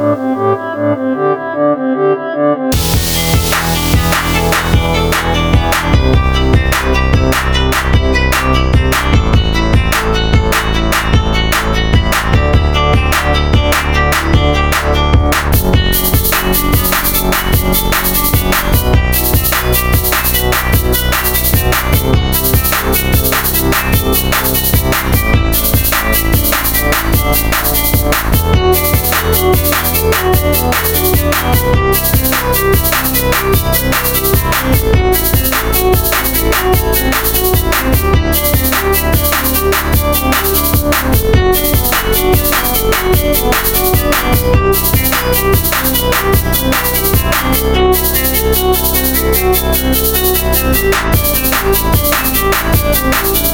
Música Thank